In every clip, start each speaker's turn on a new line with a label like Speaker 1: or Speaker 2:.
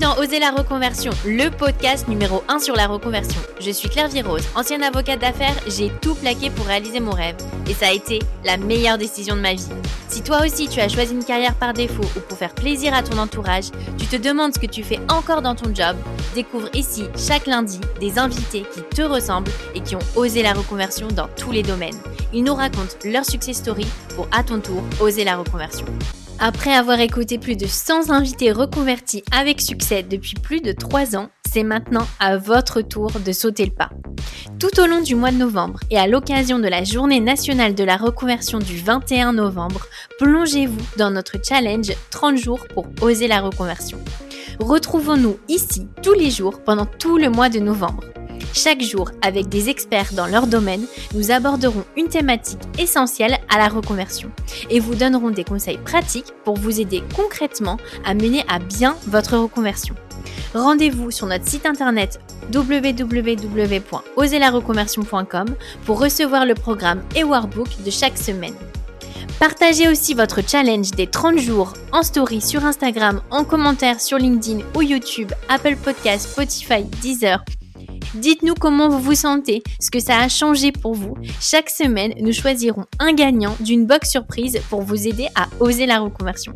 Speaker 1: dans Oser la reconversion, le podcast numéro 1 sur la reconversion. Je suis Claire Virose, ancienne avocate d'affaires, j'ai tout plaqué pour réaliser mon rêve. Et ça a été la meilleure décision de ma vie. Si toi aussi tu as choisi une carrière par défaut ou pour faire plaisir à ton entourage, tu te demandes ce que tu fais encore dans ton job, découvre ici chaque lundi des invités qui te ressemblent et qui ont osé la reconversion dans tous les domaines. Ils nous racontent leur success story pour à ton tour oser la reconversion. Après avoir écouté plus de 100 invités reconvertis avec succès depuis plus de 3 ans, c'est maintenant à votre tour de sauter le pas. Tout au long du mois de novembre et à l'occasion de la journée nationale de la reconversion du 21 novembre, plongez-vous dans notre challenge 30 jours pour oser la reconversion. Retrouvons-nous ici tous les jours pendant tout le mois de novembre. Chaque jour, avec des experts dans leur domaine, nous aborderons une thématique essentielle à la reconversion et vous donnerons des conseils pratiques pour vous aider concrètement à mener à bien votre reconversion. Rendez-vous sur notre site internet www.oserlareconversion.com pour recevoir le programme et workbook de chaque semaine. Partagez aussi votre challenge des 30 jours en story sur Instagram, en commentaire sur LinkedIn ou YouTube, Apple Podcasts, Spotify, Deezer Dites-nous comment vous vous sentez, ce que ça a changé pour vous. Chaque semaine, nous choisirons un gagnant d'une box surprise pour vous aider à oser la reconversion.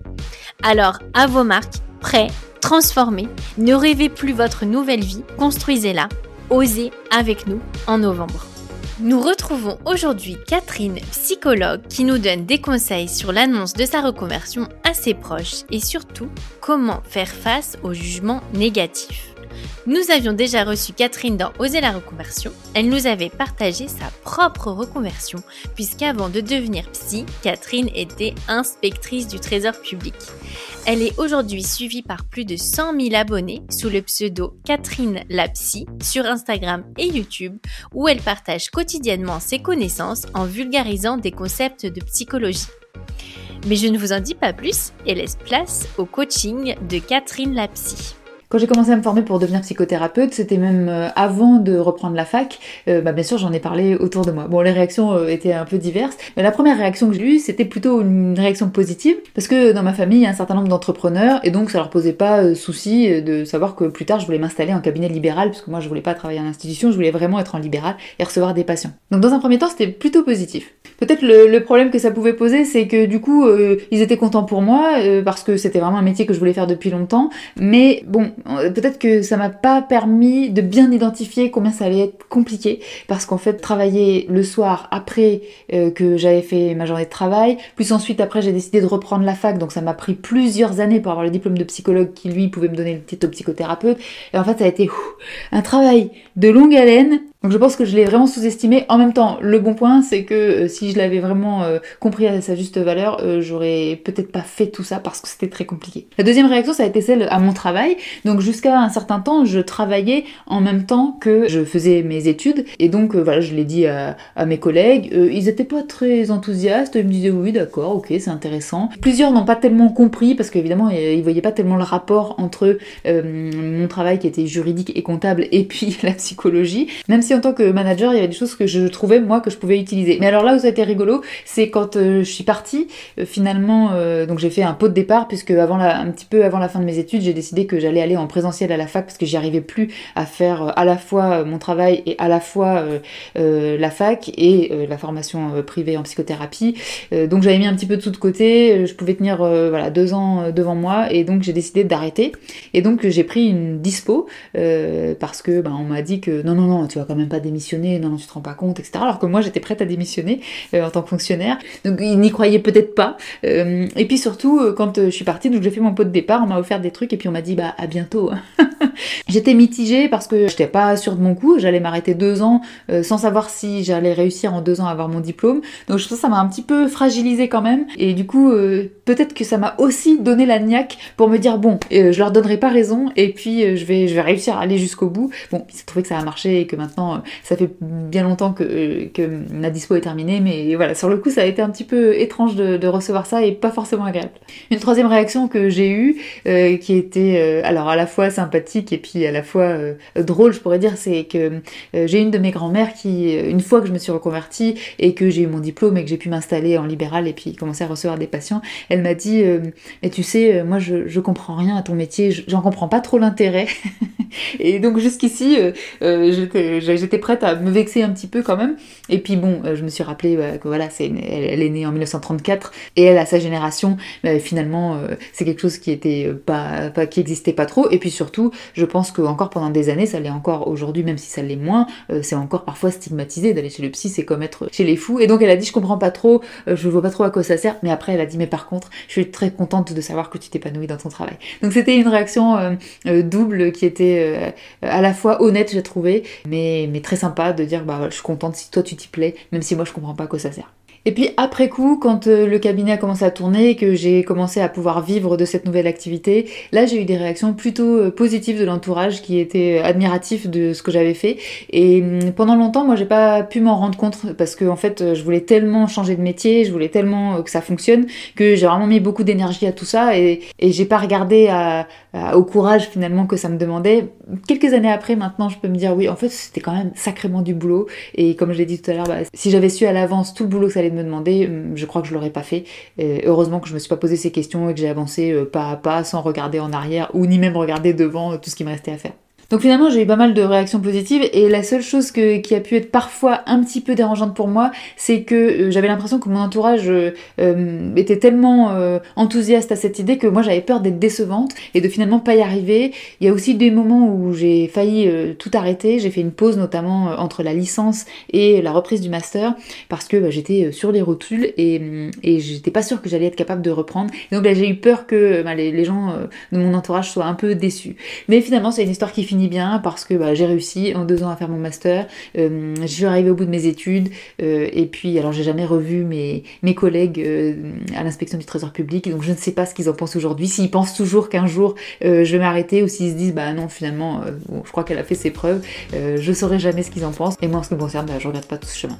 Speaker 1: Alors, à vos marques, prêts, transformez, ne rêvez plus votre nouvelle vie, construisez-la, osez avec nous en novembre. Nous retrouvons aujourd'hui Catherine, psychologue, qui nous donne des conseils sur l'annonce de sa reconversion à ses proches et surtout comment faire face aux jugements négatifs. Nous avions déjà reçu Catherine dans Oser la reconversion. Elle nous avait partagé sa propre reconversion, puisqu'avant de devenir psy, Catherine était inspectrice du trésor public. Elle est aujourd'hui suivie par plus de 100 000 abonnés sous le pseudo Catherine la psy sur Instagram et YouTube, où elle partage quotidiennement ses connaissances en vulgarisant des concepts de psychologie. Mais je ne vous en dis pas plus et laisse place au coaching de Catherine la psy.
Speaker 2: Quand j'ai commencé à me former pour devenir psychothérapeute, c'était même euh, avant de reprendre la fac. Euh, bah, bien sûr, j'en ai parlé autour de moi. Bon, les réactions euh, étaient un peu diverses, mais la première réaction que j'ai eue, c'était plutôt une réaction positive, parce que dans ma famille, il y a un certain nombre d'entrepreneurs, et donc ça leur posait pas souci de savoir que plus tard, je voulais m'installer en cabinet libéral, parce que moi, je voulais pas travailler en institution, je voulais vraiment être en libéral et recevoir des patients. Donc dans un premier temps, c'était plutôt positif. Peut-être le, problème que ça pouvait poser, c'est que du coup, ils étaient contents pour moi, parce que c'était vraiment un métier que je voulais faire depuis longtemps, mais bon, peut-être que ça m'a pas permis de bien identifier combien ça allait être compliqué parce qu'en fait travailler le soir après euh, que j'avais fait ma journée de travail, plus ensuite après j'ai décidé de reprendre la fac donc ça m'a pris plusieurs années pour avoir le diplôme de psychologue qui lui pouvait me donner le titre de psychothérapeute. Et en fait ça a été un travail de longue haleine donc je pense que je l'ai vraiment sous-estimé. En même temps, le bon point, c'est que euh, si je l'avais vraiment euh, compris à sa juste valeur, euh, j'aurais peut-être pas fait tout ça parce que c'était très compliqué. La deuxième réaction, ça a été celle à mon travail. Donc jusqu'à un certain temps, je travaillais en même temps que je faisais mes études. Et donc voilà, je l'ai dit à, mes collègues. ils étaient pas très enthousiastes. Ils me disaient oui, d'accord, ok, c'est intéressant. Plusieurs n'ont pas tellement compris parce qu'évidemment, ils voyaient pas tellement le rapport entre mon travail qui était juridique et comptable et puis la psychologie. Même si en tant que manager, il y avait des choses que je trouvais moi que je pouvais utiliser. Mais alors là où ça a été rigolo, c'est quand euh, je suis partie, euh, finalement, euh, donc j'ai fait un pot de départ puisque avant la, un petit peu avant la fin de mes études, j'ai décidé que j'allais aller en présentiel à la fac parce que j'y arrivais plus à faire à la fois mon travail et à la fois la fac et la formation privée en psychothérapie. donc j'avais mis un petit peu de sous de côté, je pouvais tenir voilà deux ans devant moi et donc j'ai décidé d'arrêter. Et donc j'ai pris une dispo parce que ben, on m'a dit que non non non tu vas quand même pas démissionner, non, non, tu te rends pas compte, etc. Alors que moi, j'étais prête à démissionner euh, en tant que fonctionnaire. Donc, ils n'y croyaient peut-être pas. Euh, et puis surtout, euh, quand je suis partie, donc j'ai fait mon pot de départ, on m'a offert des trucs et puis on m'a dit, bah, à bientôt. j'étais mitigée parce que j'étais pas sûre de mon coup. J'allais m'arrêter deux ans sans savoir si j'allais réussir en deux ans à avoir mon diplôme. Donc, je pense que ça m'a un petit peu fragilisée quand même. Et du coup, peut-être que ça m'a aussi donné la niaque pour me dire, bon, je leur donnerai pas raison et puis je vais, je vais réussir à aller jusqu'au bout. Bon, il s'est trouvé que ça a marché et que maintenant, ça fait bien longtemps que, que la dispo est terminée, mais voilà, sur le coup, ça a été un petit peu étrange de, recevoir ça et pas forcément agréable. Une troisième réaction que j'ai eue, euh, qui était euh, alors à la fois sympathique et puis à la fois drôle, je pourrais dire, c'est que j'ai une de mes grand-mères qui, une fois que je me suis reconvertie et que j'ai eu mon diplôme et que j'ai pu m'installer en libéral et puis commencer à recevoir des patients, elle m'a dit, mais tu sais, moi je, je comprends rien à ton métier, j'en comprends pas trop l'intérêt. Et donc jusqu'ici, j'étais prête à me vexer un petit peu quand même. Et puis bon, je me suis rappelé que voilà, elle, est née en 1934 et elle à sa génération, finalement, c'est quelque chose qui était pas, qui existait pas trop. Et puis surtout, je pense que encore pendant des années, ça l'est encore aujourd'hui, même si ça l'est moins, euh, c'est encore parfois stigmatisé d'aller chez le psy, c'est comme être chez les fous. Et donc elle a dit, je comprends pas trop, euh, je vois pas trop à quoi ça sert. Mais après, elle a dit, mais par contre, je suis très contente de savoir que tu t'épanouis dans ton travail. Donc c'était une réaction euh, double qui était à la fois honnête, j'ai trouvé, mais, mais très sympa de dire, bah je suis contente si toi tu t'y plais, même si moi je comprends pas à quoi ça sert. Et puis après coup, quand euh, le cabinet a commencé à tourner et que j'ai commencé à pouvoir vivre de cette nouvelle activité, là j'ai eu des réactions plutôt euh, positives de l'entourage qui étaient admiratifs de ce que j'avais fait. Et hum, pendant longtemps, moi j'ai pas pu m'en rendre compte parce que en fait je voulais tellement changer de métier, je voulais tellement euh, que ça fonctionne que j'ai vraiment mis beaucoup d'énergie à tout ça et, et j'ai pas regardé au courage finalement que ça me demandait. Quelques années après, maintenant, je peux me dire oui, en fait c'était quand même sacrément du boulot et comme je l'ai dit tout à l'heure, bah, si j'avais su à l'avance tout le boulot que ça allait me demander, hum, je crois que je l'aurais pas fait. heureusement que je me suis pas posé ces questions et que j'ai avancé euh, pas à pas sans regarder en arrière ou ni même regarder devant euh, tout ce qui me restait à faire. Donc finalement, j'ai eu pas mal de réactions positives et la seule chose qui a pu être parfois un petit peu dérangeante pour moi, c'est que euh, j'avais l'impression que mon entourage euh, euh, était tellement enthousiaste à cette idée que moi j'avais peur d'être décevante et de finalement pas y arriver. Il y a aussi des moments où j'ai failli tout arrêter. J'ai fait une pause notamment entre la licence et la reprise du master parce que bah, j'étais sur les rotules et, et j'étais pas sûre que j'allais être capable de reprendre. Donc là j'ai eu peur que bah, les, gens de mon entourage soient un peu déçus. Mais finalement c'est une histoire qui finit bien parce que bah, j'ai réussi en deux ans à faire mon master, euh, je suis arrivée au bout de mes études, euh, et puis alors j'ai jamais revu mes, mes collègues euh, à l'inspection du Trésor public, donc je ne sais pas ce qu'ils en pensent aujourd'hui, s'ils pensent toujours qu'un jour je vais m'arrêter ou s'ils se disent bah non finalement je crois qu'elle a fait ses preuves, je saurai jamais ce qu'ils en pensent, et moi en ce qui me concerne, bah, je regrette pas tout ce chemin.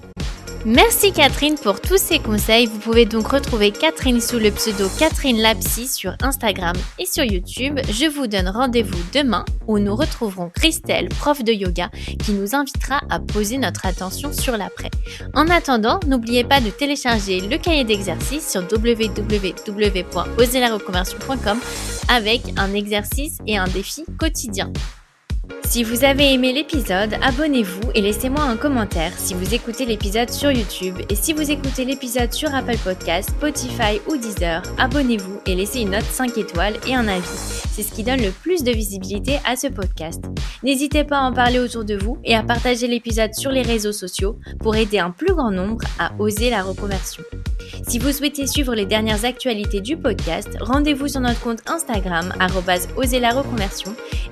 Speaker 1: Merci Catherine pour tous ces conseils. Vous pouvez donc retrouver Catherine sous le pseudo Catherine Lapsy sur Instagram et sur YouTube. Je vous donne rendez-vous demain où nous retrouverons Christelle, prof de yoga, qui nous invitera à poser notre attention sur l'après. En attendant, n'oubliez pas de télécharger le cahier d'exercice sur www.oselareconversion.com avec un exercice et un défi quotidien. Si vous avez aimé l'épisode, abonnez-vous et laissez-moi un commentaire si vous écoutez l'épisode sur YouTube et si vous écoutez l'épisode sur Apple Podcast, Spotify ou Deezer, abonnez-vous et laissez une note 5 étoiles et un avis. C'est ce qui donne le plus de visibilité à ce podcast. N'hésitez pas à en parler autour de vous et à partager l'épisode sur les réseaux sociaux pour aider un plus grand nombre à oser la reconversion. Si vous souhaitez suivre les dernières actualités du podcast, rendez-vous sur notre compte Instagram oser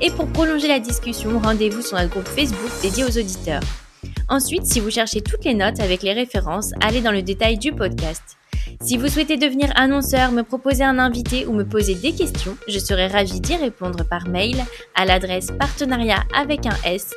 Speaker 1: et pour prolonger la discussion, rendez-vous sur notre groupe Facebook dédié aux auditeurs. Ensuite, si vous cherchez toutes les notes avec les références, allez dans le détail du podcast. Si vous souhaitez devenir annonceur, me proposer un invité ou me poser des questions, je serai ravie d'y répondre par mail à l'adresse partenariat avec un s